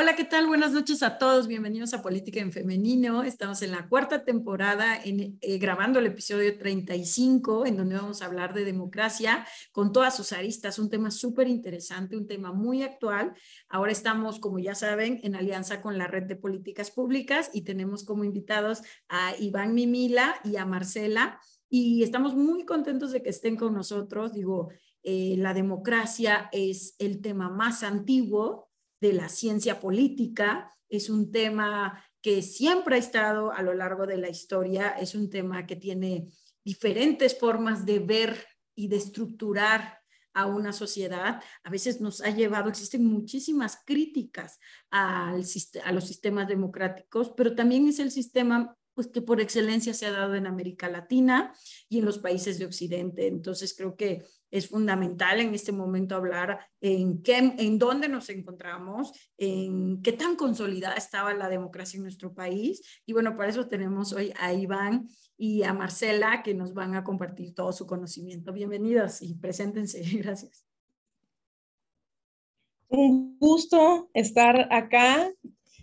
Hola, ¿qué tal? Buenas noches a todos. Bienvenidos a Política en Femenino. Estamos en la cuarta temporada en, eh, grabando el episodio 35, en donde vamos a hablar de democracia con todas sus aristas. Un tema súper interesante, un tema muy actual. Ahora estamos, como ya saben, en alianza con la Red de Políticas Públicas y tenemos como invitados a Iván Mimila y a Marcela. Y estamos muy contentos de que estén con nosotros. Digo, eh, la democracia es el tema más antiguo de la ciencia política, es un tema que siempre ha estado a lo largo de la historia, es un tema que tiene diferentes formas de ver y de estructurar a una sociedad. A veces nos ha llevado, existen muchísimas críticas al, a los sistemas democráticos, pero también es el sistema pues que por excelencia se ha dado en América Latina y en los países de Occidente. Entonces creo que es fundamental en este momento hablar en qué, en dónde nos encontramos, en qué tan consolidada estaba la democracia en nuestro país. Y bueno, para eso tenemos hoy a Iván y a Marcela que nos van a compartir todo su conocimiento. Bienvenidos y preséntense. Gracias. Un gusto estar acá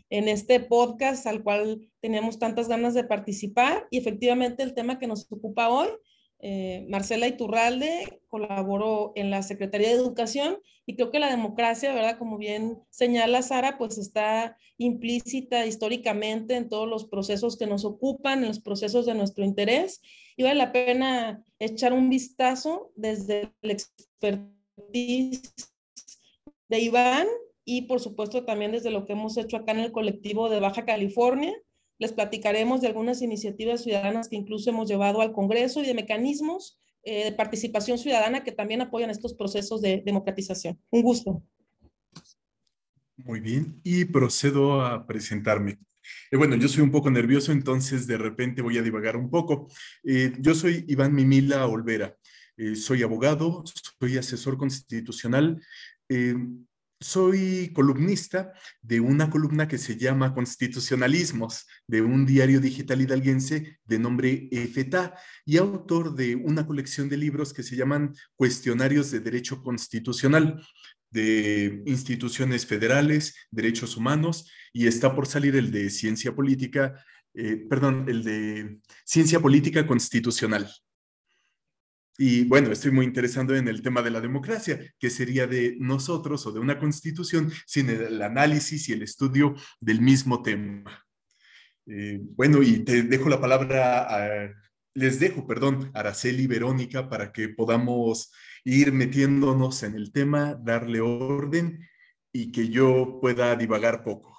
en este podcast al cual teníamos tantas ganas de participar y efectivamente el tema que nos ocupa hoy, eh, Marcela Iturralde colaboró en la Secretaría de Educación y creo que la democracia, ¿verdad? Como bien señala Sara, pues está implícita históricamente en todos los procesos que nos ocupan, en los procesos de nuestro interés y vale la pena echar un vistazo desde el expertise de Iván y por supuesto también desde lo que hemos hecho acá en el colectivo de Baja California. Les platicaremos de algunas iniciativas ciudadanas que incluso hemos llevado al Congreso y de mecanismos eh, de participación ciudadana que también apoyan estos procesos de democratización. Un gusto. Muy bien, y procedo a presentarme. Eh, bueno, yo soy un poco nervioso, entonces de repente voy a divagar un poco. Eh, yo soy Iván Mimila Olvera. soy abogado, soy asesor constitucional. Soy columnista de una columna que se llama Constitucionalismos, de un diario digital hidalguense de nombre EFETA, y autor de una colección de libros que se llaman Cuestionarios de Derecho Constitucional de instituciones federales, derechos humanos, y está por salir el de ciencia política, eh, perdón, el de ciencia política constitucional. Y bueno, estoy muy interesado en el tema de la democracia, que sería de nosotros o de una constitución sin el análisis y el estudio del mismo tema. Eh, bueno, y te dejo la palabra, a, les dejo, perdón, Araceli Verónica para que podamos ir metiéndonos en el tema, darle orden y que yo pueda divagar poco.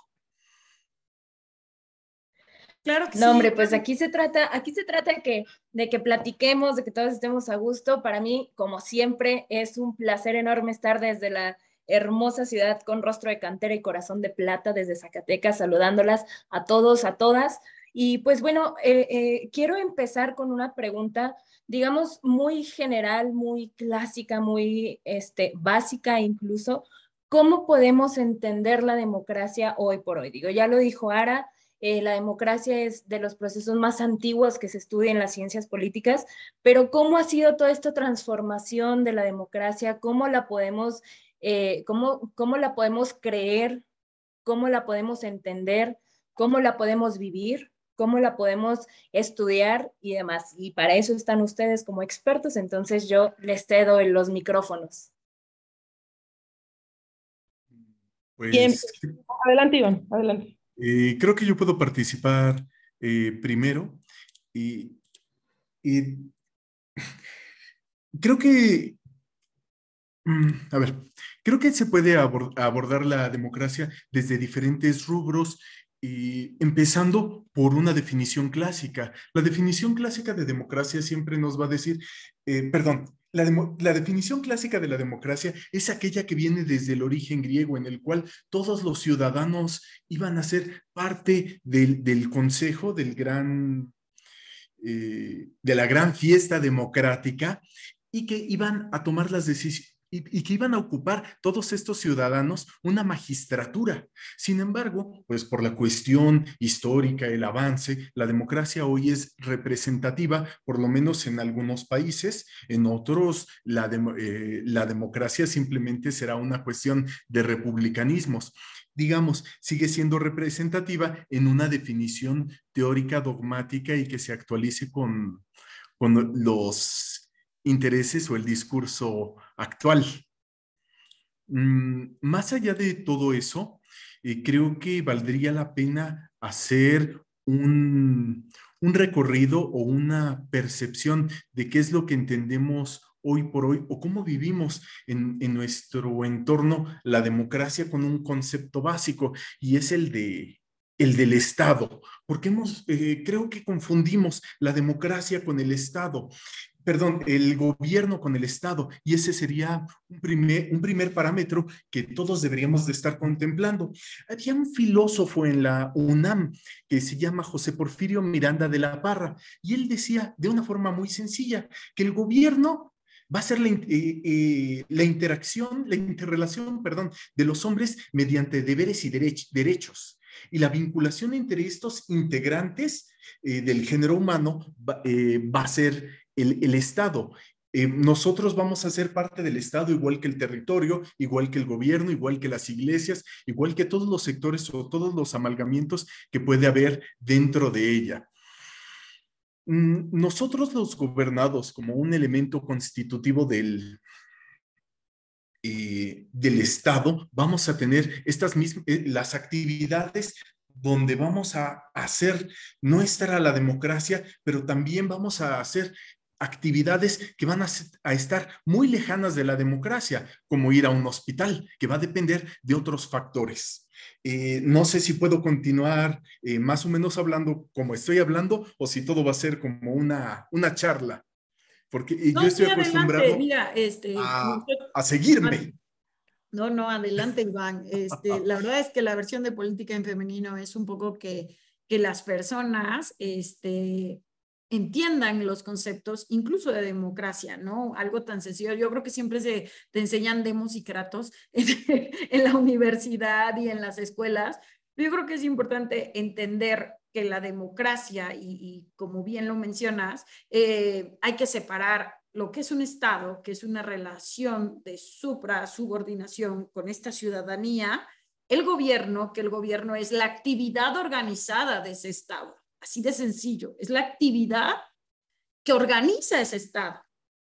Claro que no, hombre, pues aquí se trata, aquí se trata de que, de que platiquemos, de que todos estemos a gusto. Para mí, como siempre, es un placer enorme estar desde la hermosa ciudad con rostro de cantera y corazón de plata desde Zacatecas, saludándolas a todos, a todas. Y pues bueno, eh, eh, quiero empezar con una pregunta, digamos, muy general, muy clásica, muy este, básica incluso. ¿Cómo podemos entender la democracia hoy por hoy? Digo, ya lo dijo Ara, eh, la democracia es de los procesos más antiguos que se estudian en las ciencias políticas, pero ¿cómo ha sido toda esta transformación de la democracia? ¿Cómo la podemos, eh, cómo, cómo la podemos creer? ¿Cómo la podemos entender? ¿Cómo la podemos vivir? ¿Cómo la podemos estudiar y demás? Y para eso están ustedes como expertos, entonces yo les cedo los micrófonos. Pues, adelante, Iván, adelante. Eh, creo que yo puedo participar eh, primero y, creo que, mm, a ver, creo que se puede abordar la democracia desde diferentes rubros empezando por una definición clásica. La definición clásica de democracia siempre nos va a decir, eh, perdón, la, definición clásica de la democracia es aquella que viene desde el origen griego, en el cual todos los ciudadanos iban a ser parte del, consejo, del gran, eh, de la gran fiesta democrática y que iban a tomar las decisiones y, que iban a ocupar todos estos ciudadanos una magistratura. Sin embargo, pues por la cuestión histórica, el avance, la democracia hoy es representativa, por lo menos en algunos países, en otros la, eh, la democracia simplemente será una cuestión de republicanismos digamos, sigue siendo representativa en una definición teórica, dogmática y que se actualice con, con los intereses o el discurso actual. Mm, más allá de todo eso, eh, creo que valdría la pena hacer un, recorrido o una percepción de qué es lo que entendemos hoy por hoy o cómo vivimos en, nuestro entorno la democracia con un concepto básico y es el de el del Estado, porque hemos, eh, creo que confundimos la democracia con el Estado perdón, el gobierno con el Estado. Y ese sería un primer, un primer parámetro que todos deberíamos de estar contemplando. Había un filósofo en la UNAM que se llama José Porfirio Miranda de la Parra, y él decía de una forma muy sencilla que el gobierno va a ser la, eh, eh, la interacción, la interrelación, perdón, de los hombres mediante deberes y derechos. Y la vinculación entre estos integrantes eh, del género humano va a ser el, Estado. Eh, nosotros vamos a ser parte del Estado igual que el territorio, igual que el gobierno, igual que las iglesias, igual que todos los sectores o todos los amalgamientos que puede haber dentro de ella. Mm, nosotros los gobernados como un elemento constitutivo del, eh, del Estado, vamos a tener estas mismas, eh, las actividades donde vamos a hacer nuestra la democracia, pero también vamos a hacer actividades que van a, estar muy lejanas de la democracia, como ir a un hospital, que va a depender de otros factores. Eh, no sé si puedo continuar eh, más o menos hablando como estoy hablando o si todo va a ser como una, una charla, porque eh, yo estoy acostumbrado este, a, seguirme. No, no, adelante, Iván. Este, la verdad es que la versión de política en femenino es un poco que, que las personas este, entiendan los conceptos incluso de democracia, ¿no? Algo tan sencillo. Yo creo que siempre se te enseñan demos y kratos en, la universidad y en las escuelas. Yo creo que es importante entender que la democracia, y, como bien lo mencionas, eh, hay que separar lo que es un Estado, que es una relación de supra-subordinación con esta ciudadanía, el gobierno, que el gobierno es la actividad organizada de ese Estado. Así de sencillo. Es la actividad que organiza ese Estado.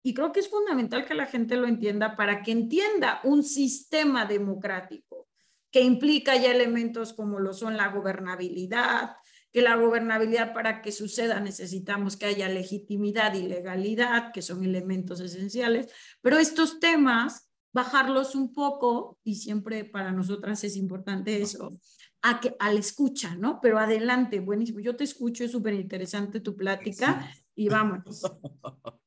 Y creo que es fundamental que la gente lo entienda para que entienda un sistema democrático que implica ya elementos como lo son la gobernabilidad, que la gobernabilidad para que suceda necesitamos que haya legitimidad y legalidad, que son elementos esenciales, pero estos temas, bajarlos un poco, y siempre para nosotras es importante eso, a, que, a la escucha, ¿no? Pero adelante, buenísimo. Yo te escucho, es súper interesante tu plática y vámonos.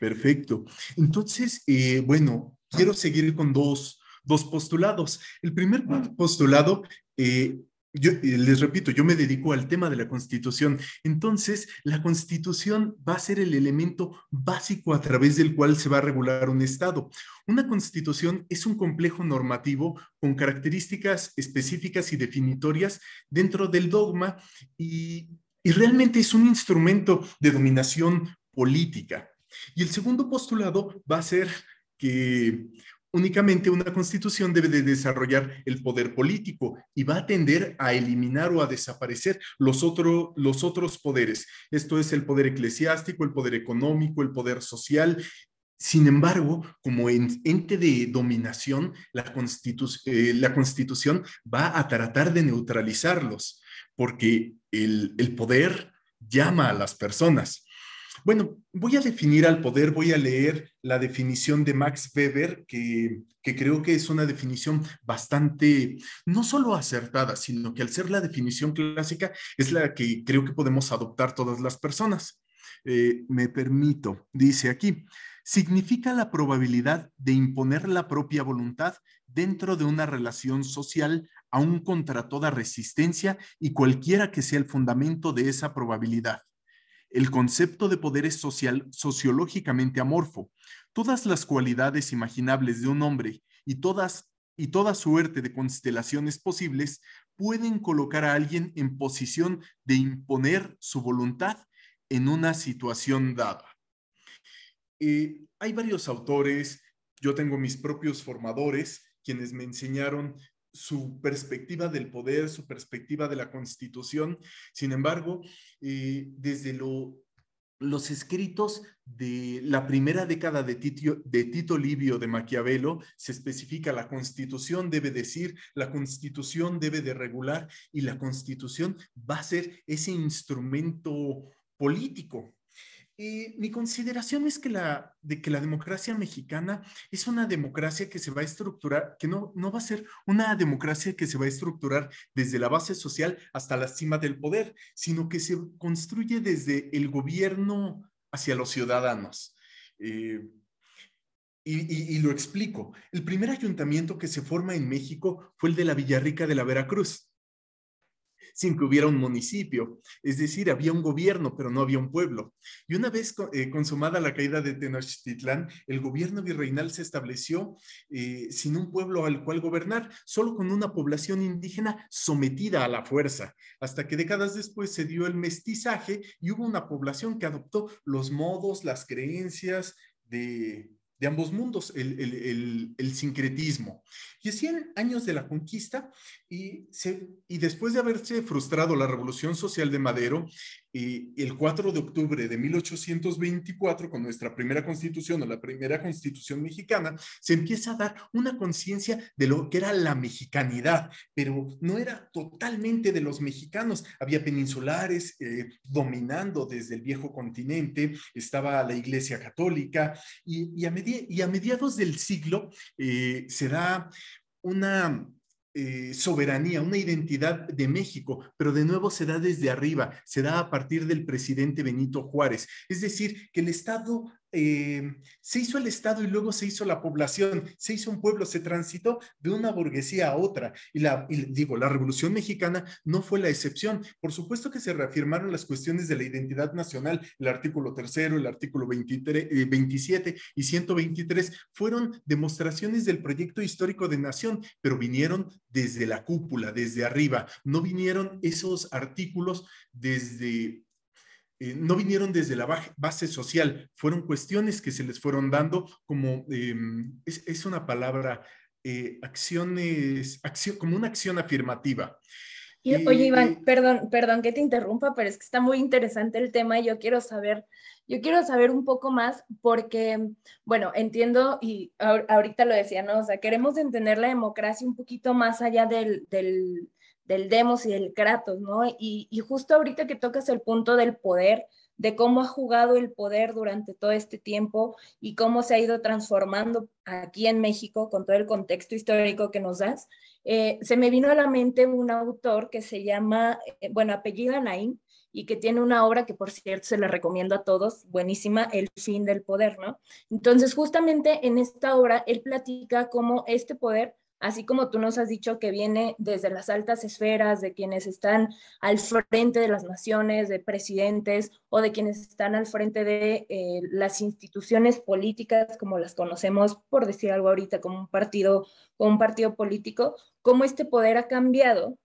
Perfecto. Entonces, eh, bueno, quiero seguir con dos, dos postulados. El primer postulado eh, yo les repito, yo me dedico al tema de la constitución. Entonces, la constitución va a ser el elemento básico a través del cual se va a regular un Estado. Una constitución es un complejo normativo con características específicas y definitorias dentro del dogma y, y realmente es un instrumento de dominación política. Y el segundo postulado va a ser que Únicamente una constitución debe de desarrollar el poder político y va a tender a eliminar o a desaparecer los, los otros poderes. Esto es el poder eclesiástico, el poder económico, el poder social sin embargo, como ente de dominación, la, eh, la, Constitución va a tratar de neutralizarlos, porque el, poder llama a las personas. Bueno, voy a definir al poder, voy a leer la definición de Max Weber, que, creo que es una definición bastante, no solo acertada, sino que al ser la definición clásica es la que creo que podemos adoptar todas las personas. Eh, me permito, dice aquí, significa la probabilidad de imponer la propia voluntad dentro de una relación social aún contra toda resistencia y cualquiera que sea el fundamento de esa probabilidad El concepto de poder es social, sociológicamente amorfo. Todas las cualidades imaginables de un hombre y todas y toda suerte de constelaciones posibles pueden colocar a alguien en posición de imponer su voluntad en una situación dada. Eh, hay varios autores, yo tengo mis propios formadores, quienes me enseñaron su perspectiva del poder, su perspectiva de la constitución. Sin embargo, eh, desde lo los escritos de la primera década de Tito, de Tito Livio de Maquiavelo se especifica la constitución debe decir, la constitución debe de regular y la constitución va a ser ese instrumento político eh, mi consideración es que la, democracia mexicana es una democracia que se va a estructurar, que no, no va a ser una democracia que se va a estructurar desde la base social hasta la cima del poder, sino que se construye desde el gobierno hacia los ciudadanos. Eh, y, y, lo explico. El primer ayuntamiento que se forma en México fue el de la Villarrica de la Veracruz sin que hubiera un municipio. Es decir, había un gobierno, pero no había un pueblo. Y una vez eh, consumada la caída de Tenochtitlán, el gobierno virreinal se estableció eh, sin un pueblo al cual gobernar, solo con una población indígena sometida a la fuerza, hasta que décadas después se dio el mestizaje y hubo una población que adoptó los modos, las creencias de, ambos mundos, el, sincretismo. Y 100 años de la conquista y, se, y después de haberse frustrado la revolución social de Madero, el 4 de octubre de 1824, con nuestra primera constitución o la primera constitución mexicana, se empieza a dar una conciencia de lo que era la mexicanidad, pero no era totalmente de los mexicanos. Había peninsulares eh, dominando desde el viejo continente, estaba la Iglesia Católica y, a, y a, mediados del siglo eh, se da una eh, soberanía, una identidad de México, pero de nuevo se da desde arriba, se da a partir del presidente Benito Juárez. Es decir, que el Estado eh, se hizo el Estado y luego se hizo la población, se hizo un pueblo, se transitó de una burguesía a otra. Y, la, digo, la Revolución Mexicana no fue la excepción. Por supuesto que se reafirmaron las cuestiones de la identidad nacional, el artículo tercero, el artículo 23, 27 eh, y 123 fueron demostraciones del proyecto histórico de nación, pero vinieron desde la cúpula, desde arriba. No vinieron esos artículos desde eh, no vinieron desde la base social, fueron cuestiones que se les fueron dando como, em, es, una palabra, eh, acciones, acción, como una acción afirmativa. oye, Iván, perdón, perdón que te interrumpa, pero es que está muy interesante el tema y yo quiero saber, yo quiero saber un poco más porque, bueno, entiendo y ahorita lo decía, ¿no? O sea, queremos entender la democracia un poquito más allá del, del del Demos y del Kratos, ¿no? Y, justo ahorita que tocas el punto del poder, de cómo ha jugado el poder durante todo este tiempo y cómo se ha ido transformando aquí en México con todo el contexto histórico que nos das, eh, se me vino a la mente un autor que se llama, eh, bueno, apellido Naim, y que tiene una obra que por cierto se la recomiendo a todos, buenísima, El fin del poder, ¿no? Entonces, justamente en esta obra, él platica cómo este poder así como tú nos has dicho que viene desde las altas esferas, de quienes están al frente de las naciones, de presidentes o de quienes están al frente de eh, las instituciones políticas, como las conocemos, por decir algo ahorita, como un partido, como un partido político, cómo este poder ha cambiado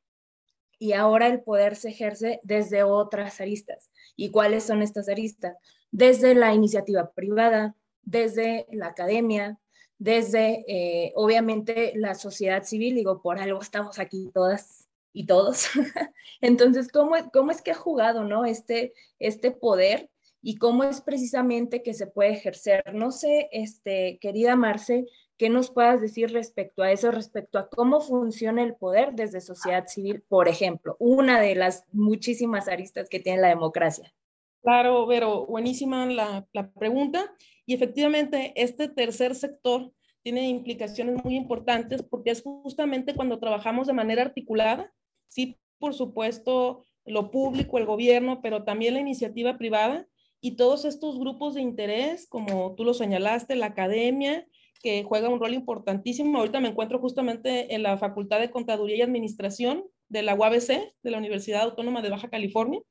y ahora el poder se ejerce desde otras aristas. ¿Y cuáles son estas aristas? Desde la iniciativa privada, desde la academia, desde, eh, obviamente, la sociedad civil, digo, por algo estamos aquí todas y todos. Entonces, ¿cómo, ¿cómo es que ha jugado, no? Este, este poder y cómo es precisamente que se puede ejercer. No sé, este, querida Marce, ¿qué nos puedas decir respecto a eso, respecto a cómo funciona el poder desde sociedad civil, por ejemplo? Una de las muchísimas aristas que tiene la democracia. Claro, pero buenísima la, la pregunta. Y efectivamente, este tercer sector tiene implicaciones muy importantes porque es justamente cuando trabajamos de manera articulada, sí, por supuesto, lo público, el gobierno, pero también la iniciativa privada y todos estos grupos de interés, como tú lo señalaste, la academia, que juega un rol importantísimo. Ahorita me encuentro justamente en la Facultad de Contaduría y Administración de la UABC, de la Universidad Autónoma de Baja California,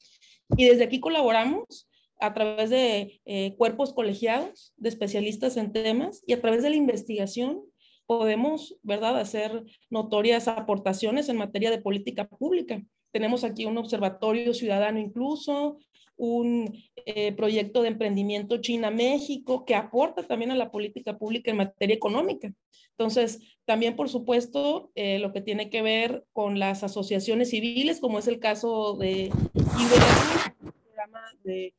y desde aquí colaboramos a través de eh, cuerpos colegiados de especialistas en temas y a través de la investigación podemos, ¿verdad?, hacer notorias aportaciones en materia de política pública. Tenemos aquí un observatorio ciudadano incluso, un eh, proyecto de emprendimiento China-México que aporta también a la política pública en materia económica. Entonces, también, por supuesto, eh, lo que tiene que ver con las asociaciones civiles, como es el caso de programa de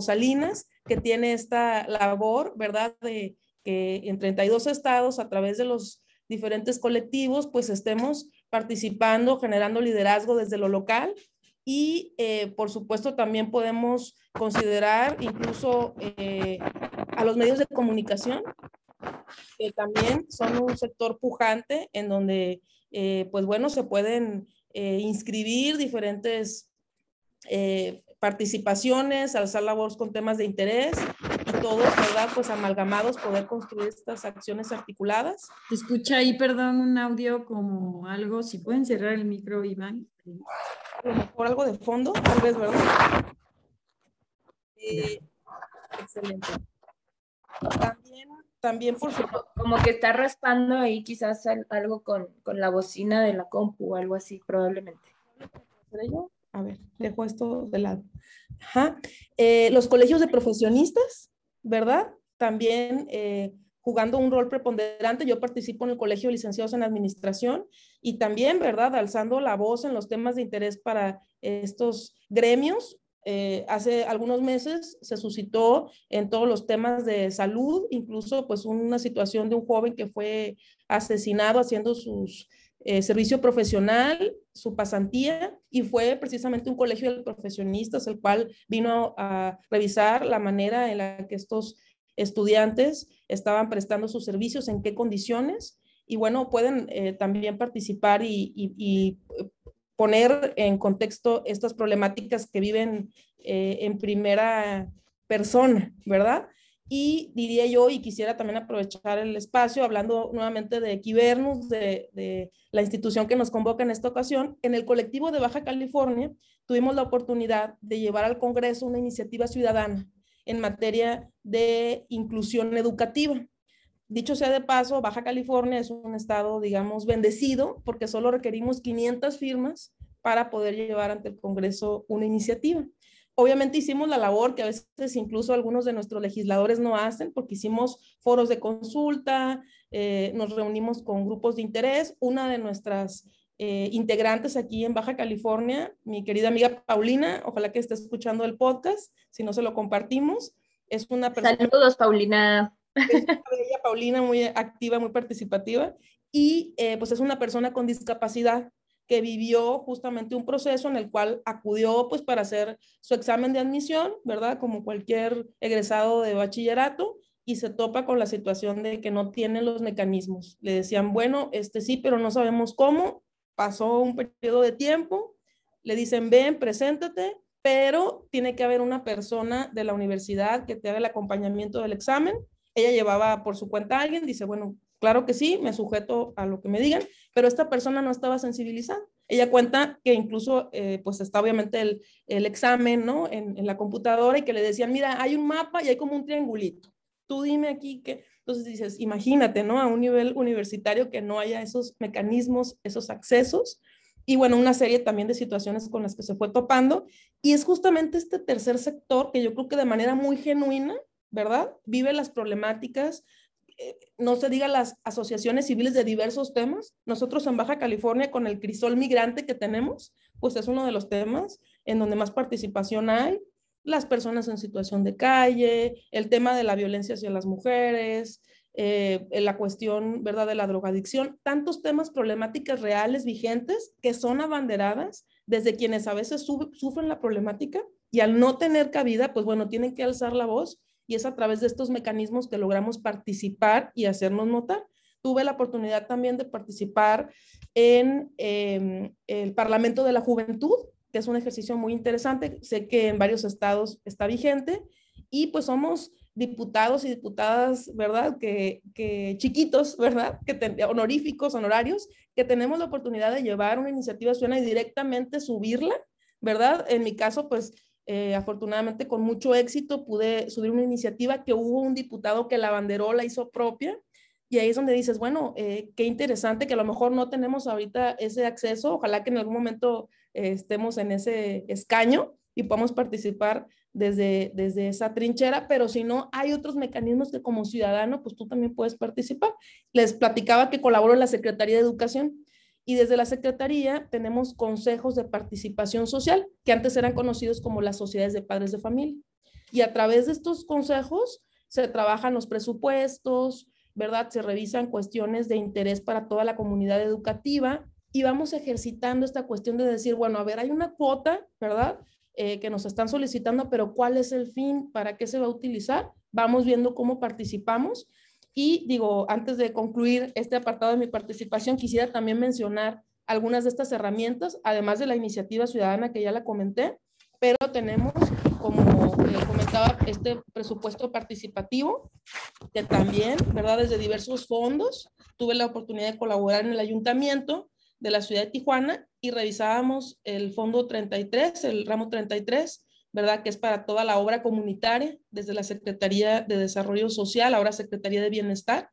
Salinas, que tiene esta labor, ¿verdad?, de que en 32 estados, a través de los diferentes colectivos, pues estemos participando, generando liderazgo desde lo local y eh, por supuesto también podemos considerar incluso eh, a los medios de comunicación, que también son un sector pujante en donde, eh, pues bueno, se pueden inscribir diferentes participaciones, alzar la voz con temas de interés y todos, ¿verdad? Pues amalgamados poder construir estas acciones articuladas. escucha ahí, perdón, un audio como algo, si pueden cerrar el micro, Iván por algo de fondo, tal vez, ¿verdad? Eh, excelente. También, también por supuesto. Como que está raspando ahí quizás algo con, con la bocina de la compu o algo así, probablemente. A ver, dejo esto de lado. Ajá. Eh, los colegios de profesionistas, ¿verdad? También eh, jugando un rol preponderante. Yo participo en el Colegio de Licenciados en Administración y también, ¿verdad?, alzando la voz en los temas de interés para estos gremios. Eh, hace algunos meses se suscitó en todos los temas de salud, incluso pues una situación de un joven que fue asesinado haciendo su eh, servicio profesional, su pasantía, y fue precisamente un colegio de profesionistas el cual vino a revisar la manera en la que estos estudiantes estaban prestando sus servicios, en qué condiciones, y bueno, pueden eh, también participar y, eh, poner en contexto estas problemáticas que viven en primera persona, ¿verdad? Y diría yo, y quisiera también aprovechar el espacio, hablando nuevamente de Equivernus, de, de, la institución que nos convoca en esta ocasión, en el colectivo de Baja California tuvimos la oportunidad de llevar al Congreso una iniciativa ciudadana en materia de inclusión educativa. Dicho sea de paso, Baja California es un estado, digamos, bendecido porque solo requerimos 500 firmas para poder llevar ante el Congreso una iniciativa. Obviamente hicimos la labor que a veces incluso algunos de nuestros legisladores no hacen porque hicimos foros de consulta, eh, nos reunimos con grupos de interés. Una de nuestras eh, integrantes aquí en Baja California, mi querida amiga Paulina, ojalá que esté escuchando el podcast, si no se lo compartimos. Es una persona... Saludos, Paulina. Es una bella Paulina, muy activa, muy participativa, y eh, pues es una persona con discapacidad que vivió justamente un proceso en el cual acudió pues para hacer su examen de admisión, ¿verdad? Como cualquier egresado de bachillerato, y se topa con la situación de que no tiene los mecanismos. Le decían, bueno, este sí, pero no sabemos cómo, pasó un periodo de tiempo, le dicen, ven, preséntate, pero tiene que haber una persona de la universidad que te haga el acompañamiento del examen. Ella llevaba por su cuenta a alguien, dice, bueno, claro que sí, me sujeto a lo que me digan, pero esta persona no estaba sensibilizada. Ella cuenta que incluso, eh, pues está obviamente el, examen, ¿no? En, en, la computadora y que le decían, mira, hay un mapa y hay como un triangulito. Tú dime aquí que, entonces dices, imagínate, ¿no? A un nivel universitario que no haya esos mecanismos, esos accesos. Y bueno, una serie también de situaciones con las que se fue topando. Y es justamente este tercer sector que yo creo que de manera muy genuina, ¿verdad? Vive las problemáticas, no se diga las asociaciones civiles de diversos temas. Nosotros en Baja California con el crisol migrante que tenemos, pues es uno de los temas en donde más participación hay las personas en situación de calle, el tema de la violencia hacia las mujeres, eh, la cuestión, ¿verdad?, de la drogadicción, tantos temas problemáticas reales, vigentes, que son abanderadas desde quienes a veces sufren la problemática y al no tener cabida, pues bueno, tienen que alzar la voz y es a través de estos mecanismos que logramos participar y hacernos notar. Tuve la oportunidad también de participar en em, el Parlamento de la Juventud, que es un ejercicio muy interesante. Sé que en varios estados está vigente y pues somos diputados y diputadas, ¿verdad? Que, chiquitos, ¿verdad? Que honoríficos, honorarios, que tenemos la oportunidad de llevar una iniciativa suena y directamente subirla, ¿verdad? En mi caso, pues eh, afortunadamente con mucho éxito pude subir una iniciativa que hubo un diputado que la banderó, la hizo propia. Y ahí es donde dices, bueno, eh, qué interesante que a lo mejor no tenemos ahorita ese acceso. Ojalá que en algún momento eh, estemos en ese escaño y podamos participar desde, desde esa trinchera, pero si no, hay otros mecanismos que como ciudadano, pues tú también puedes participar. Les platicaba que colaboro en la Secretaría de Educación y desde la Secretaría tenemos consejos de participación social, que antes eran conocidos como las sociedades de padres de familia. Y a través de estos consejos se trabajan los presupuestos, ¿verdad? Se revisan cuestiones de interés para toda la comunidad educativa y vamos ejercitando esta cuestión de decir, bueno, a ver, hay una cuota, ¿verdad? Eh, que nos están solicitando, pero ¿cuál es el fin? ¿Para qué se va a utilizar? Vamos viendo cómo participamos y digo, antes de concluir este apartado de mi participación, quisiera también mencionar algunas de estas herramientas, además de la iniciativa ciudadana que ya la comenté, pero tenemos, como comentaba, este presupuesto participativo, que también, ¿verdad? Desde diversos fondos, tuve la oportunidad de colaborar en el ayuntamiento de la ciudad de Tijuana y revisábamos el fondo 33, el ramo 33, ¿verdad? Que es para toda la obra comunitaria, desde la Secretaría de Desarrollo Social, ahora Secretaría de Bienestar,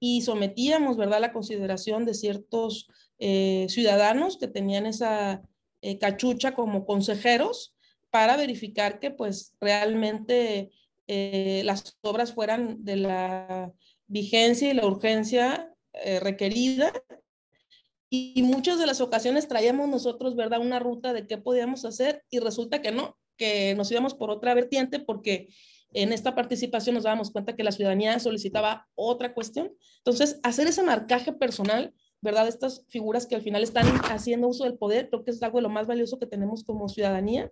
y sometíamos, ¿verdad?, la consideración de ciertos eh, ciudadanos que tenían esa eh, cachucha como consejeros para verificar que, pues, realmente eh, las obras fueran de la vigencia y la urgencia requerida y muchas de las ocasiones traíamos nosotros, ¿verdad?, una ruta de qué podíamos hacer y resulta que no, que nos íbamos por otra vertiente porque en esta participación nos dábamos cuenta que la ciudadanía solicitaba otra cuestión. Entonces, hacer ese marcaje personal, ¿verdad? Estas figuras que al final están haciendo uso del poder, creo que es algo de lo más valioso que tenemos como ciudadanía.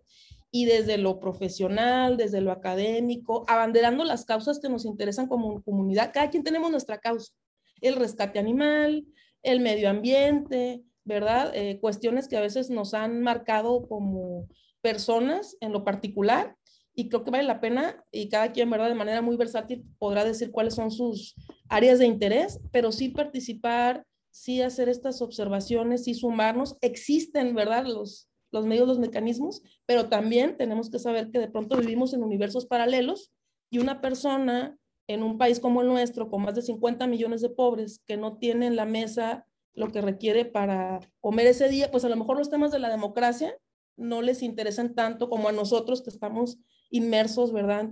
Y desde lo profesional, desde lo académico, abanderando las causas que nos interesan como comunidad, cada quien tenemos nuestra causa. El rescate animal, el medio ambiente, ¿verdad? Eh, cuestiones que a veces nos han marcado como personas en lo particular y creo que vale la pena y cada quien, ¿verdad? De manera muy versátil podrá decir cuáles son sus áreas de interés, pero sí participar, sí hacer estas observaciones, sí sumarnos. Existen, ¿verdad? Los, los medios, los mecanismos, pero también tenemos que saber que de pronto vivimos en universos paralelos y una persona en un país como el nuestro, con más de 50 millones de pobres que no tienen la mesa lo que requiere para comer ese día, pues a lo mejor los temas de la democracia no les interesan tanto como a nosotros que estamos inmersos, ¿verdad?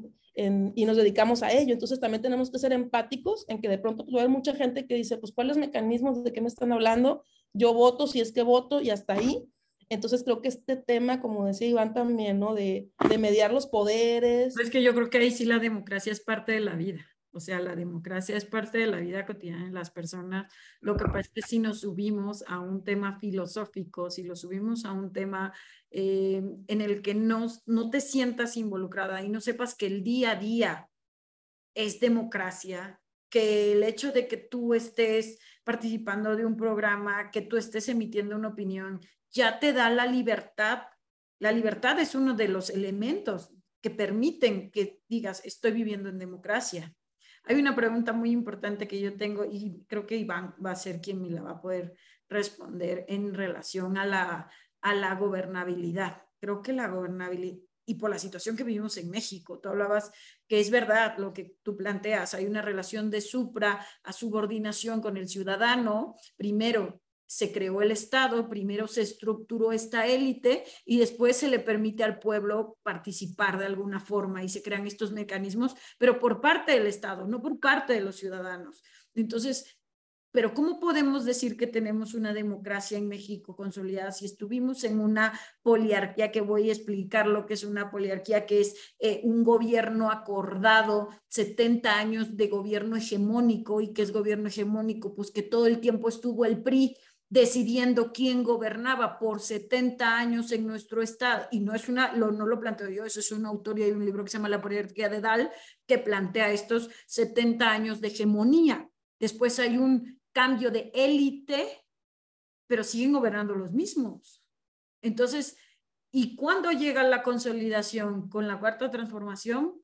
y nos dedicamos a ello. Entonces también tenemos que ser empáticos en que de pronto a haber mucha gente que dice, pues, ¿cuáles mecanismos de qué me están hablando? Yo voto si es que voto y hasta ahí. Entonces creo que este tema, como decía Iván también, ¿no? De, de mediar los poderes. Es que yo creo que ahí sí la democracia es parte de la vida. O sea, la democracia es parte de la vida cotidiana de las personas. Lo que pasa es que si nos subimos a un tema filosófico, si lo subimos a un tema eh, en el que no, no te sientas involucrada y no sepas que el día a día es democracia, que el hecho de que tú estés participando de un programa, que tú estés emitiendo una opinión, ya te da la libertad. La libertad es uno de los elementos que permiten que digas, estoy viviendo en democracia. Hay una pregunta muy importante que yo tengo y creo que Iván va a ser quien me la va a poder responder en relación a la, a la gobernabilidad. Creo que la gobernabilidad, y por la situación que vivimos en México, tú hablabas que es verdad lo que tú planteas, hay una relación de supra a subordinación con el ciudadano, primero se creó el Estado, primero se estructuró esta élite y después se le permite al pueblo participar de alguna forma y se crean estos mecanismos, pero por parte del Estado, no por parte de los ciudadanos. Entonces, pero ¿cómo podemos decir que tenemos una democracia en México consolidada si estuvimos en una poliarquía, que voy a explicar lo que es una poliarquía, que es eh, un gobierno acordado, 70 años de gobierno hegemónico y que es gobierno hegemónico, pues que todo el tiempo estuvo el PRI decidiendo quién gobernaba por 70 años en nuestro estado. Y no es una, lo, no lo planteo yo, eso es una autoría de un libro que se llama La Poliarquía de Dal, que plantea estos 70 años de hegemonía. Después hay un cambio de élite, pero siguen gobernando los mismos. Entonces, ¿y cuándo llega la consolidación con la cuarta transformación?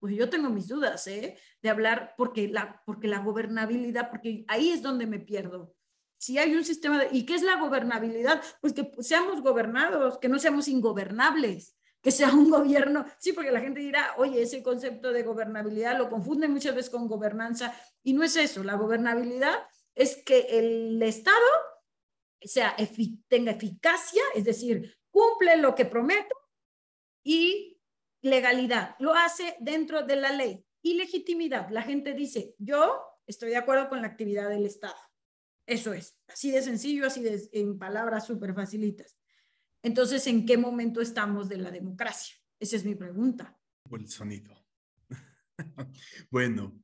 Pues yo tengo mis dudas, ¿eh? De hablar, porque la, porque la gobernabilidad, porque ahí es donde me pierdo si hay un sistema de, ¿y qué es la gobernabilidad? Pues que seamos gobernados, que no seamos ingobernables, que sea un gobierno, sí, porque la gente dirá, oye, ese concepto de gobernabilidad lo confunden muchas veces con gobernanza y no es eso, la gobernabilidad es que el Estado sea, tenga eficacia, es decir, cumple lo que promete y legalidad, lo hace dentro de la ley. Y legitimidad, la gente dice, yo estoy de acuerdo con la actividad del Estado. Eso es, así de sencillo, así de, en palabras súper facilitas. Entonces, ¿en qué momento estamos de la democracia? Esa es mi pregunta. El sonido. bueno,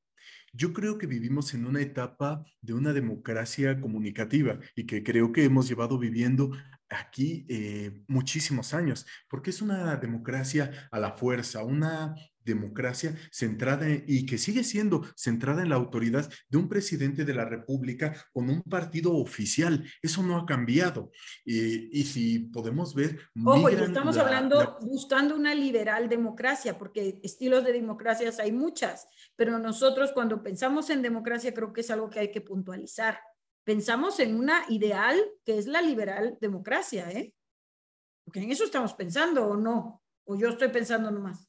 yo creo que vivimos en una etapa de una democracia comunicativa y que creo que hemos llevado viviendo aquí eh, muchísimos años, porque es una democracia a la fuerza, una democracia centrada y que sigue siendo centrada en la autoridad de un presidente de la República con un partido oficial. Eso no ha cambiado. y si podemos ver... Ojo, estamos hablando, buscando una liberal democracia, porque estilos de democracias hay muchas, pero nosotros cuando pensamos en democracia creo que es algo que hay que puntualizar. Pensamos en una ideal que es la liberal democracia, ¿eh? Porque en eso estamos pensando o no, o yo estoy pensando nomás.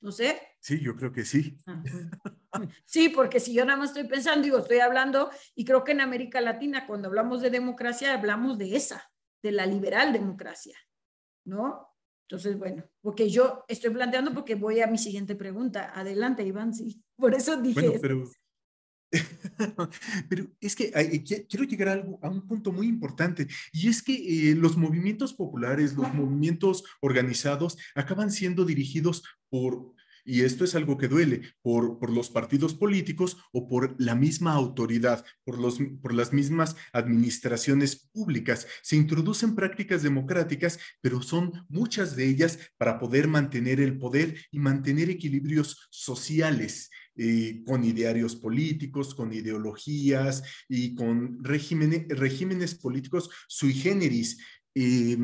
No sé. Sí, yo creo que sí. Ah, sí, porque si yo nada más estoy pensando, digo, estoy hablando, y creo que en América Latina, cuando hablamos de democracia, hablamos de esa, de la liberal democracia, ¿no? Entonces, bueno, porque yo estoy planteando porque voy a mi siguiente pregunta. Adelante, Iván, sí. Por eso dije. Bueno, pero, pero es que quiero llegar a, algo, a, un punto muy importante y es que eh, los movimientos populares, los movimientos organizados acaban siendo dirigidos por y esto es algo que duele por, por los partidos políticos o por la misma autoridad, por, los, por las mismas administraciones públicas. Se introducen prácticas democráticas, pero son muchas de ellas para poder mantener el poder y mantener equilibrios sociales. Eh, con idearios políticos, con ideologías y con regímenes, políticos sui generis eh,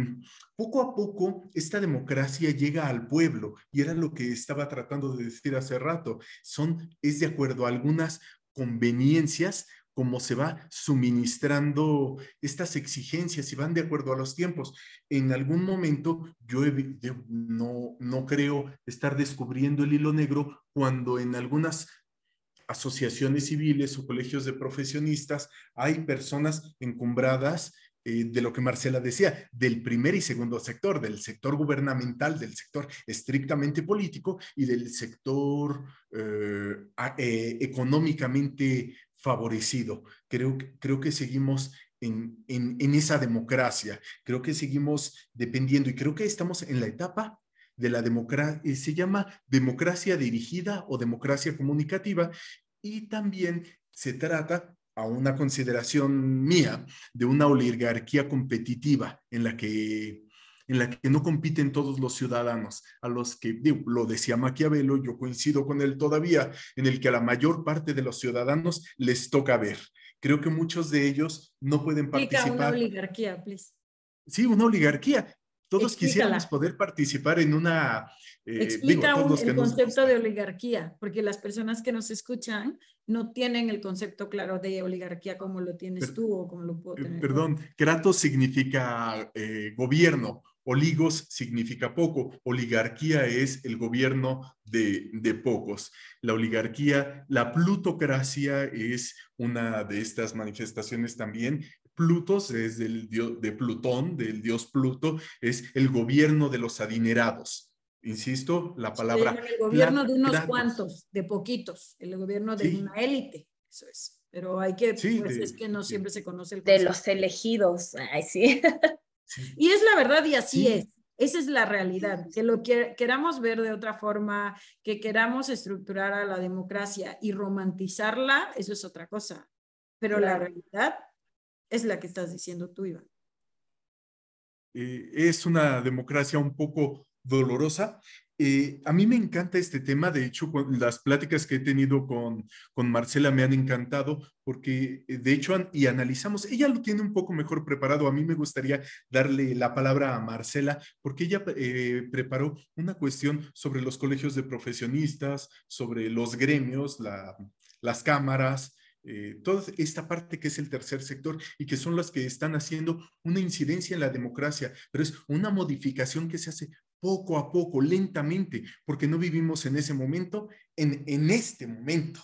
poco a poco esta democracia llega al pueblo y era lo que estaba tratando de decir hace rato. Son, es de acuerdo a algunas conveniencias como se va suministrando estas exigencias y van de acuerdo a los tiempos. En algún momento yo no, no creo estar descubriendo el hilo negro cuando en algunas asociaciones civiles o colegios de profesionistas hay personas encumbradas eh, de lo que Marcela decía, del primer y segundo sector, del sector gubernamental, del sector estrictamente político y del sector eh, eh, económicamente favorecido. Creo, creo que seguimos en, en, esa democracia, creo que seguimos dependiendo y creo que estamos en la etapa de la democracia, se llama democracia dirigida o democracia comunicativa y también se trata a una consideración mía de una oligarquía competitiva en la que en la que no compiten todos los ciudadanos, a los que, lo decía Maquiavelo, yo coincido con él todavía, en el que a la mayor parte de los ciudadanos les toca ver. Creo que muchos de ellos no pueden participar. una oligarquía, please. Sí, una oligarquía. Todos quisiéramos poder participar en una... Eh, Explica el concepto de oligarquía, porque las personas que nos escuchan no tienen el concepto claro de oligarquía como lo tienes tú o como lo puedo eh, tener. Perdón, Kratos significa eh, gobierno, oligos significa poco, oligarquía es el gobierno de, de, pocos. La oligarquía, la plutocracia es una de estas manifestaciones también Plutos es del dios de Plutón, del dios Pluto, es el gobierno de los adinerados. Insisto, la palabra. el gobierno de unos cuantos, de poquitos, el gobierno de una élite, eso es. Pero hay que, pues, es que no siempre se conoce el De los elegidos, ay, sí. Y es la verdad y así es. Esa es la realidad. Que lo que queramos ver de otra forma, que queramos estructurar a la democracia y romantizarla, eso es otra cosa. Pero la realidad es la que estás diciendo tú, Iván. Eh, es una democracia un poco dolorosa. Eh, a mí me encanta este tema, de hecho, las pláticas que he tenido con, con Marcela me han encantado porque, eh, de hecho, y analizamos, ella lo tiene un poco mejor preparado, a mí me gustaría darle la palabra a Marcela porque ella preparó una cuestión sobre los colegios de profesionistas, sobre los gremios, la, las cámaras, eh, toda esta parte que es el tercer sector y que son las que están haciendo una incidencia en la democracia, pero es una modificación que se hace poco a poco, lentamente, porque no vivimos en ese momento, en, en este momento.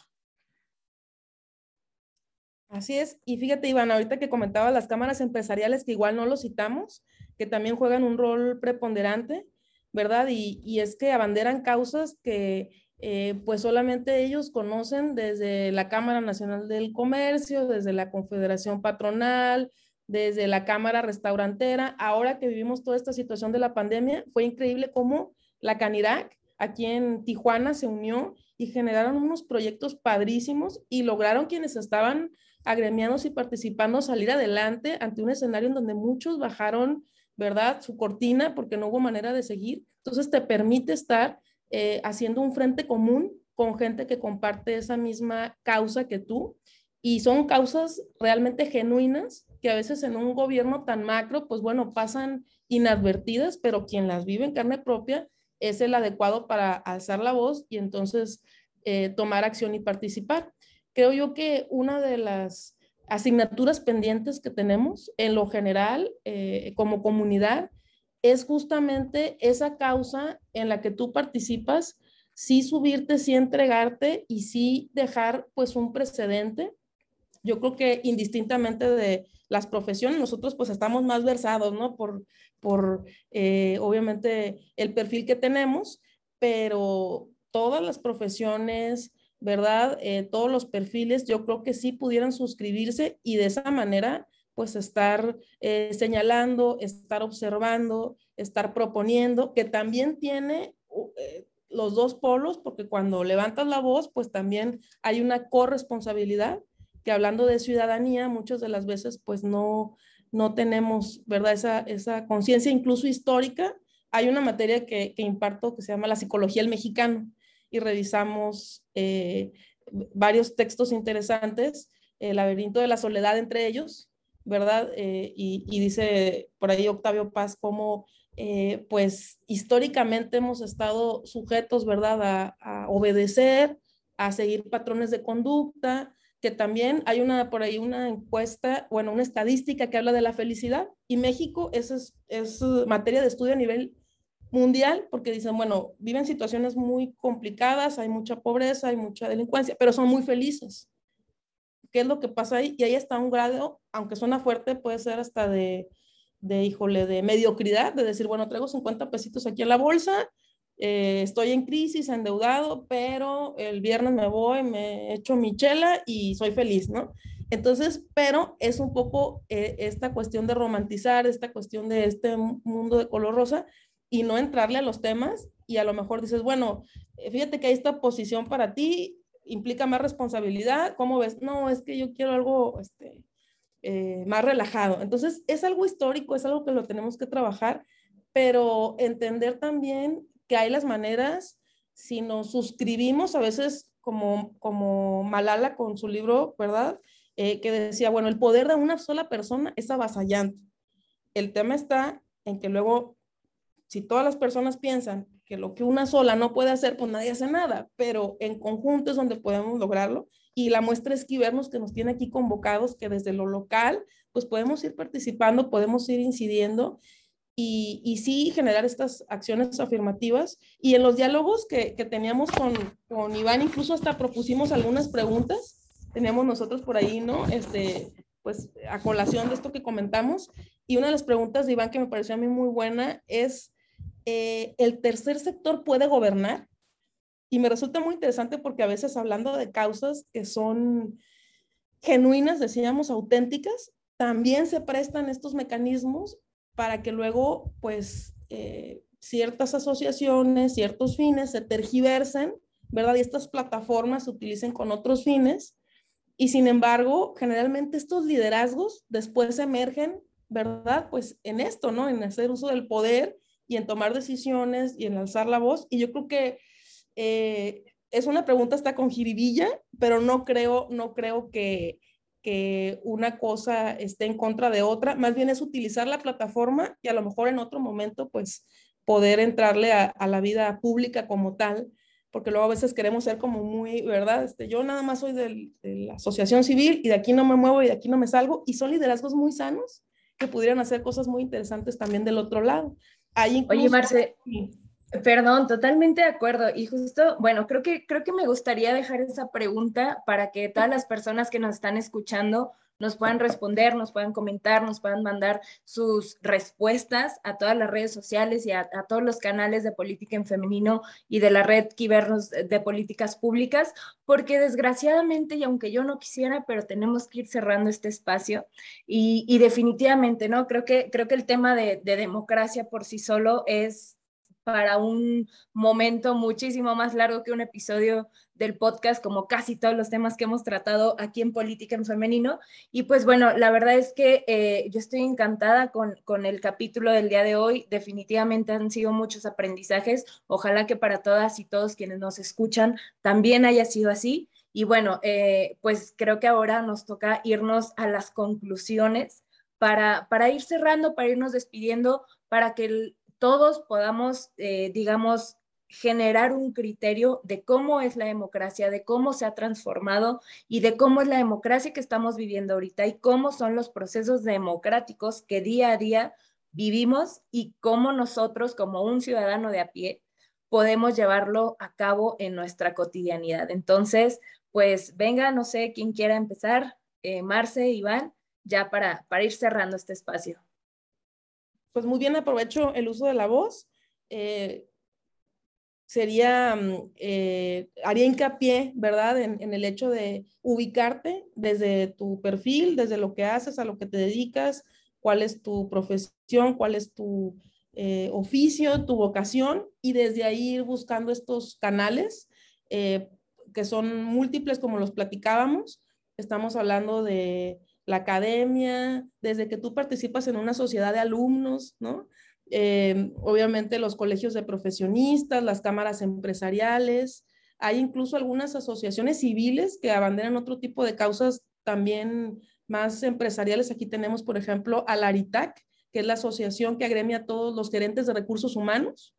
Así es. Y fíjate, Iván, ahorita que comentaba las cámaras empresariales, que igual no lo citamos, que también juegan un rol preponderante, ¿verdad? Y, y es que abanderan causas que eh, pues solamente ellos conocen desde la Cámara Nacional del Comercio, desde la Confederación Patronal, desde la Cámara Restaurantera. Ahora que vivimos toda esta situación de la pandemia, fue increíble cómo la Canirac aquí en Tijuana se unió y generaron unos proyectos padrísimos y lograron quienes estaban agremiados y participando salir adelante ante un escenario en donde muchos bajaron, ¿verdad? Su cortina porque no hubo manera de seguir. Entonces te permite estar eh, haciendo un frente común con gente que comparte esa misma causa que tú. Y son causas realmente genuinas que a veces en un gobierno tan macro, pues bueno, pasan inadvertidas, pero quien las vive en carne propia es el adecuado para alzar la voz y entonces eh, tomar acción y participar. Creo yo que una de las asignaturas pendientes que tenemos en lo general eh, como comunidad es justamente esa causa en la que tú participas, sí subirte, sí entregarte y sí dejar pues un precedente. Yo creo que indistintamente de las profesiones, nosotros pues estamos más versados, ¿no? Por, por eh, obviamente el perfil que tenemos, pero todas las profesiones, ¿verdad? Eh, todos los perfiles, yo creo que sí pudieran suscribirse y de esa manera pues estar eh, señalando, estar observando, estar proponiendo, que también tiene eh, los dos polos, porque cuando levantas la voz, pues también hay una corresponsabilidad, que hablando de ciudadanía, muchas de las veces pues no, no tenemos, ¿verdad? Esa, esa conciencia incluso histórica. Hay una materia que, que, imparto que se llama la psicología del mexicano y revisamos eh, varios textos interesantes, el laberinto de la soledad entre ellos, ¿verdad? Eh, y, dice por ahí Octavio Paz cómo, eh, pues, históricamente hemos estado sujetos, ¿verdad?, a, obedecer, a seguir patrones de conducta, que también hay una, por ahí una encuesta, bueno, una estadística que habla de la felicidad, y México es, es materia de estudio a nivel mundial, porque dicen, bueno, viven situaciones muy complicadas, hay mucha pobreza, hay mucha delincuencia, pero son muy felices qué es lo que pasa ahí. Y ahí está un grado, aunque suena fuerte, puede ser hasta de, de híjole, de mediocridad, de decir, bueno, traigo 50 pesitos aquí en la bolsa, eh, estoy en crisis, endeudado, pero el viernes me voy, me echo mi chela y soy feliz, ¿no? Entonces, pero es un poco eh, esta cuestión de romantizar, esta cuestión de este mundo de color rosa y no entrarle a los temas y a lo mejor dices, bueno, eh, fíjate que hay esta posición para ti, implica más responsabilidad. ¿Cómo ves? No, es que yo quiero algo este, eh, más relajado. Entonces, es algo histórico, es algo que lo tenemos que trabajar, pero entender también que hay las maneras, si nos suscribimos a veces como, como Malala con su libro, ¿verdad? Eh, que decía, bueno, el poder de una sola persona es avasallante. El tema está en que luego, si todas las personas piensan que lo que una sola no puede hacer, pues nadie hace nada, pero en conjunto es donde podemos lograrlo. Y la muestra es que vernos que nos tiene aquí convocados, que desde lo local, pues podemos ir participando, podemos ir incidiendo y, y sí generar estas acciones afirmativas. Y en los diálogos que, que teníamos con, con Iván, incluso hasta propusimos algunas preguntas, teníamos nosotros por ahí, ¿no? Este, pues a colación de esto que comentamos. Y una de las preguntas de Iván que me pareció a mí muy buena es, eh, el tercer sector puede gobernar. Y me resulta muy interesante porque a veces hablando de causas que son genuinas, decíamos auténticas, también se prestan estos mecanismos para que luego, pues, eh, ciertas asociaciones, ciertos fines se tergiversen, ¿verdad? Y estas plataformas se utilicen con otros fines. Y sin embargo, generalmente estos liderazgos después emergen, ¿verdad? Pues en esto, ¿no? En hacer uso del poder y en tomar decisiones y en alzar la voz. Y yo creo que eh, es una pregunta hasta con jiribilla, pero no creo, no creo que, que una cosa esté en contra de otra. Más bien es utilizar la plataforma y a lo mejor en otro momento, pues, poder entrarle a, a la vida pública como tal porque luego a veces queremos ser como muy, ¿verdad? Este, yo nada más soy de la asociación civil y de aquí no me muevo y de aquí no me salgo, y son liderazgos muy sanos que pudieran hacer cosas muy interesantes también del otro lado. Oye, Marce, perdón, totalmente de acuerdo. Y justo, bueno, creo que, creo que me gustaría dejar esa pregunta para que todas las personas que nos están escuchando nos puedan responder, nos puedan comentar, nos puedan mandar sus respuestas a todas las redes sociales y a, todos los canales de política en femenino y de la red Quibernos de políticas públicas, porque desgraciadamente, y aunque yo no quisiera, pero tenemos que ir cerrando este espacio y, definitivamente, ¿no? Creo que, creo que el tema de, de democracia por sí solo es para un momento muchísimo más largo que un episodio del podcast, como casi todos los temas que hemos tratado aquí en Política en Femenino. Y pues bueno, la verdad es que eh, yo estoy encantada con, con el capítulo del día de hoy. Definitivamente han sido muchos aprendizajes. Ojalá que para todas y todos quienes nos escuchan también haya sido así. Y bueno, eh, pues creo que ahora nos toca irnos a las conclusiones para, para ir cerrando, para irnos despidiendo, para que el, todos podamos, eh, digamos, generar un criterio de cómo es la democracia, de cómo se ha transformado y de cómo es la democracia que estamos viviendo ahorita y cómo son los procesos democráticos que día a día vivimos y cómo nosotros como un ciudadano de a pie podemos llevarlo a cabo en nuestra cotidianidad. Entonces, pues venga, no sé quién quiera empezar, eh, Marce, Iván, ya para, para ir cerrando este espacio pues muy bien aprovecho el uso de la voz. Eh, sería, mm, eh, haría hincapié, ¿verdad?, en, el hecho de ubicarte desde tu perfil, desde lo que haces, a lo que te dedicas, cuál es tu profesión, cuál es tu eh, oficio, tu vocación, y desde ahí ir buscando estos canales que son múltiples, como los platicábamos. Estamos hablando de la academia, desde que tú participas en una sociedad de alumnos, ¿no? Eh, obviamente los colegios de profesionistas, las cámaras empresariales, hay incluso algunas asociaciones civiles que abanderan otro tipo de causas también más empresariales. Aquí tenemos, por ejemplo, a la ARITAC, que es la asociación que agremia a todos los gerentes de recursos humanos,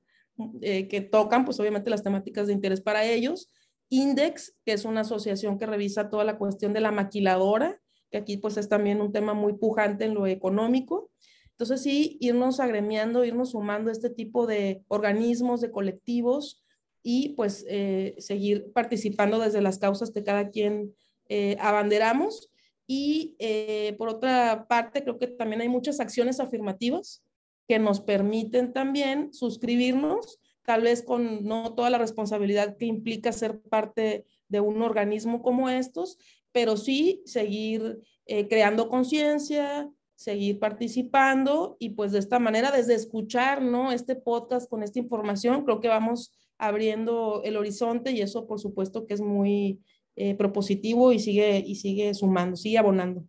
eh, que tocan, pues obviamente, las temáticas de interés para ellos. Index, que es una asociación que revisa toda la cuestión de la maquiladora, que aquí pues es también un tema muy pujante en lo económico. Entonces sí, irnos agremiando, irnos sumando este tipo de organismos, de colectivos y pues eh, seguir participando desde las causas que cada quien eh, abanderamos. Y eh, por otra parte, creo que también hay muchas acciones afirmativas que nos permiten también suscribirnos, tal vez con no toda la responsabilidad que implica ser parte de un organismo como estos, pero sí seguir eh, creando conciencia, seguir participando y pues de esta manera, desde escuchar, ¿no? Este podcast con esta información, creo que vamos abriendo el horizonte y eso por supuesto que es muy eh, propositivo y sigue, y sigue sumando, sigue abonando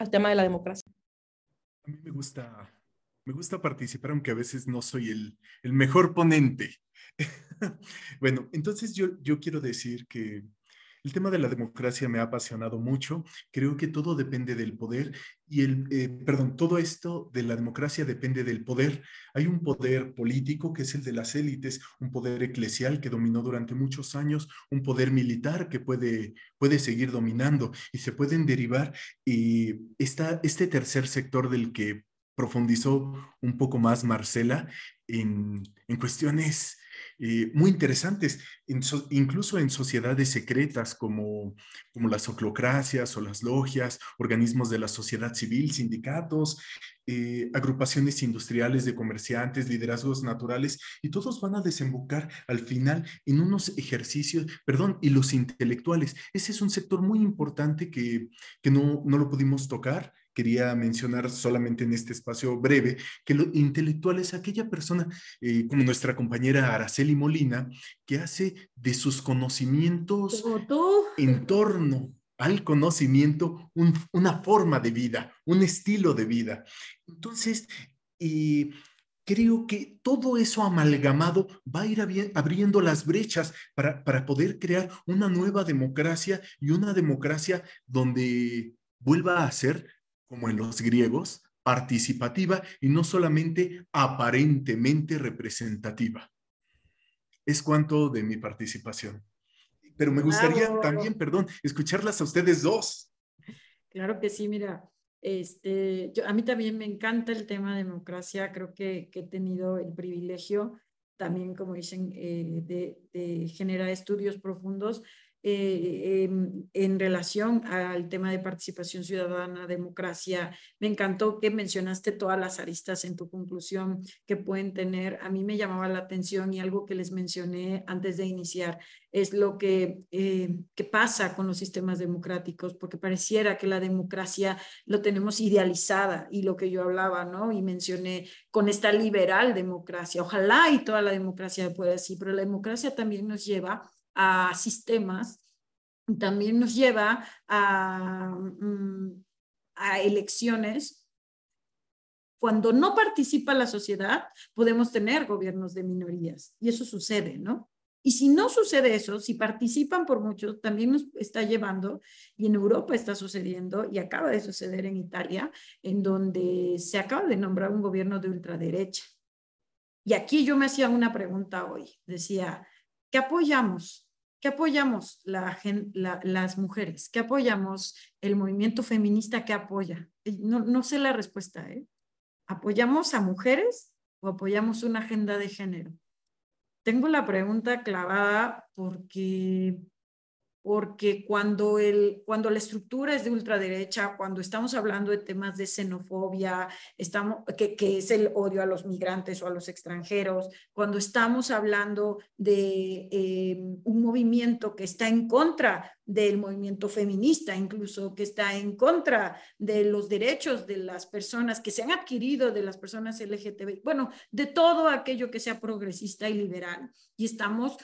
al tema de la democracia. A mí me gusta, me gusta participar, aunque a veces no soy el, el mejor ponente. bueno, entonces yo, yo quiero decir que el tema de la democracia me ha apasionado mucho. Creo que todo depende del poder y el, eh, perdón, todo esto de la democracia depende del poder. Hay un poder político que es el de las élites, un poder eclesial que dominó durante muchos años, un poder militar que puede, puede seguir dominando y se pueden derivar. Y está este tercer sector del que profundizó un poco más Marcela en, en cuestiones eh, muy interesantes, incluso en sociedades secretas como, como las oclocracias o las logias, organismos de la sociedad civil, sindicatos, eh, agrupaciones industriales de comerciantes, liderazgos naturales, y todos van a desembocar al final en unos ejercicios, perdón, y los intelectuales. Ese es un sector muy importante que, que no, no lo pudimos tocar quería mencionar solamente en este espacio breve, que lo intelectual es aquella persona, eh, como nuestra compañera Araceli Molina, que hace de sus conocimientos en torno al conocimiento una forma de vida, un estilo de vida. Entonces, eh, creo que todo eso amalgamado va a ir abriendo las brechas para, para poder crear una nueva democracia y una democracia donde vuelva a ser como en los griegos, participativa y no solamente aparentemente representativa. Es cuanto de mi participación. Pero me gustaría también, perdón, escucharlas a ustedes dos. Claro que sí, mira, Este, yo, a mí también me encanta el tema de democracia, creo que, que he tenido el privilegio también, como dicen, eh, de, de, generar estudios profundos eh, em, en relación al tema de participación ciudadana, democracia. Me encantó que mencionaste todas las aristas en tu conclusión que pueden tener. A mí me llamaba la atención y algo que les mencioné antes de iniciar es lo que, eh, que pasa con los sistemas democráticos, porque pareciera que la democracia lo tenemos idealizada y lo que yo hablaba, ¿no? Y mencioné con esta liberal democracia. Ojalá y toda la democracia pueda así, pero la democracia también nos lleva a sistemas, también nos lleva a, mm, a elecciones. Cuando no participa la sociedad, podemos tener gobiernos de minorías y eso sucede, ¿no? Y si no sucede eso, si participan por mucho, también nos está llevando, y en Europa está sucediendo, y acaba de suceder en Italia, en donde se acaba de nombrar un gobierno de ultraderecha. Y aquí yo me hacía una pregunta hoy, decía, ¿qué apoyamos? ¿Qué apoyamos la, las mujeres? ¿Qué apoyamos el movimiento feminista que apoya? No, no sé la respuesta. ¿eh? ¿Apoyamos a mujeres o apoyamos una agenda de género? Tengo la pregunta clavada porque porque cuando, el, cuando la estructura es de ultraderecha, cuando estamos hablando de temas de xenofobia, estamos, que, que es el odio a los migrantes o a los extranjeros, cuando estamos hablando de eh, un movimiento que está en contra del movimiento feminista, incluso que está en contra de los derechos de las personas que se han adquirido de las personas LGTB, bueno, de todo aquello que sea progresista y liberal. Y estamos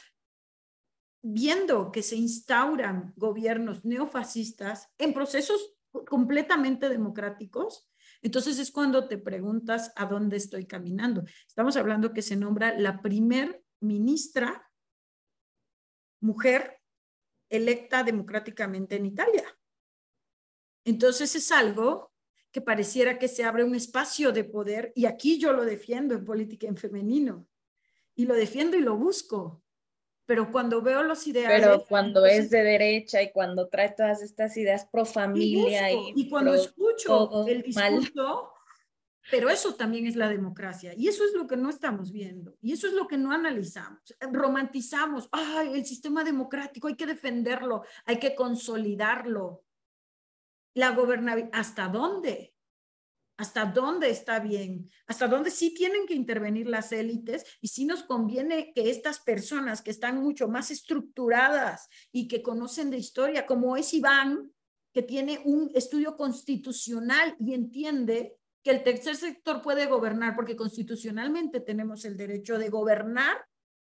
viendo que se instauran gobiernos neofascistas en procesos completamente democráticos, entonces es cuando te preguntas a dónde estoy caminando. Estamos hablando que se nombra la primer ministra mujer electa democráticamente en Italia. Entonces es algo que pareciera que se abre un espacio de poder y aquí yo lo defiendo en política en femenino y lo defiendo y lo busco pero cuando veo los ideales... Pero cuando es de derecha y cuando trae todas estas ideas pro familia y, y, cuando escucho el discurso, pero eso también es la democracia y eso es lo que no estamos viendo y eso es lo que no analizamos. Romantizamos, ay, el sistema democrático hay que defenderlo, hay que consolidarlo. La gobernabilidad, ¿hasta dónde? Hasta dónde está bien, hasta dónde sí tienen que intervenir las élites y sí nos conviene que estas personas que están mucho más estructuradas y que conocen de historia, como es Iván, que tiene un estudio constitucional y entiende que el tercer sector puede gobernar, porque constitucionalmente tenemos el derecho de gobernar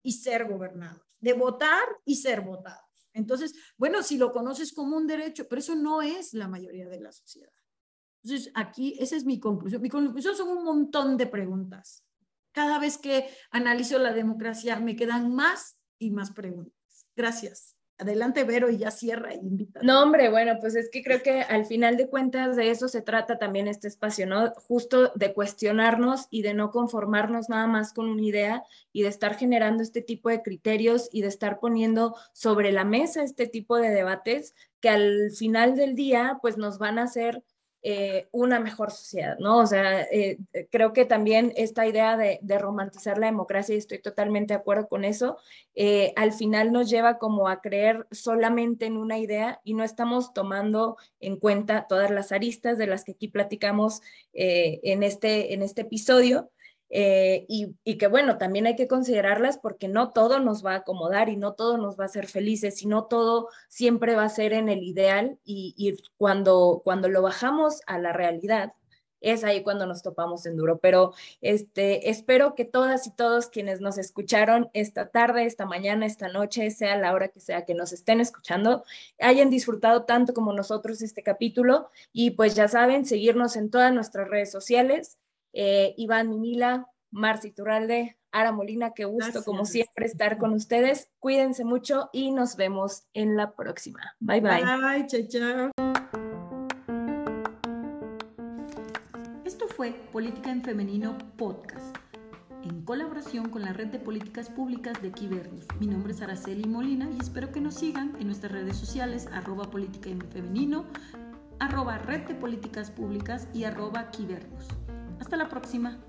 y ser gobernados, de votar y ser votados. Entonces, bueno, si lo conoces como un derecho, pero eso no es la mayoría de la sociedad. Entonces, aquí, esa es mi conclusión. Mi conclusión son un montón de preguntas. Cada vez que analizo la democracia, me quedan más y más preguntas. Gracias. Adelante, Vero, y ya cierra y invita. No, hombre, bueno, pues es que creo que al final de cuentas de eso se trata también este espacio, ¿no? Justo de cuestionarnos y de no conformarnos nada más con una idea y de estar generando este tipo de criterios y de estar poniendo sobre la mesa este tipo de debates que al final del día, pues nos van a hacer eh, una mejor sociedad, ¿no? O sea, eh, creo que también esta idea de, romantizar la democracia, y estoy totalmente de acuerdo con eso, eh, al final nos lleva como a creer solamente en una idea y no estamos tomando en cuenta todas las aristas de las que aquí platicamos en, este, en este episodio. Eh, y, que bueno, también hay que considerarlas porque no todo nos va a acomodar y no todo nos va a hacer felices y no todo siempre va a ser en el ideal y, cuando, cuando lo bajamos a la realidad es ahí cuando nos topamos en duro. Pero este, espero que todas y todos quienes nos escucharon esta tarde, esta mañana, esta noche, sea la hora que sea que nos estén escuchando, hayan disfrutado tanto como nosotros este capítulo y pues ya saben, seguirnos en todas nuestras redes sociales eh, Iván Minila, Marci Turralde, Ara Molina, qué gusto como siempre estar con ustedes. Cuídense mucho y nos vemos en la próxima. Bye bye. Bye, chao, chao. Esto fue Política en Femenino Podcast, en colaboración con la Red de Políticas Públicas de Quibernus. Mi nombre es Araceli Molina y espero que nos sigan en nuestras redes sociales, arroba política en femenino, arroba red de políticas públicas y arroba Hasta la próxima.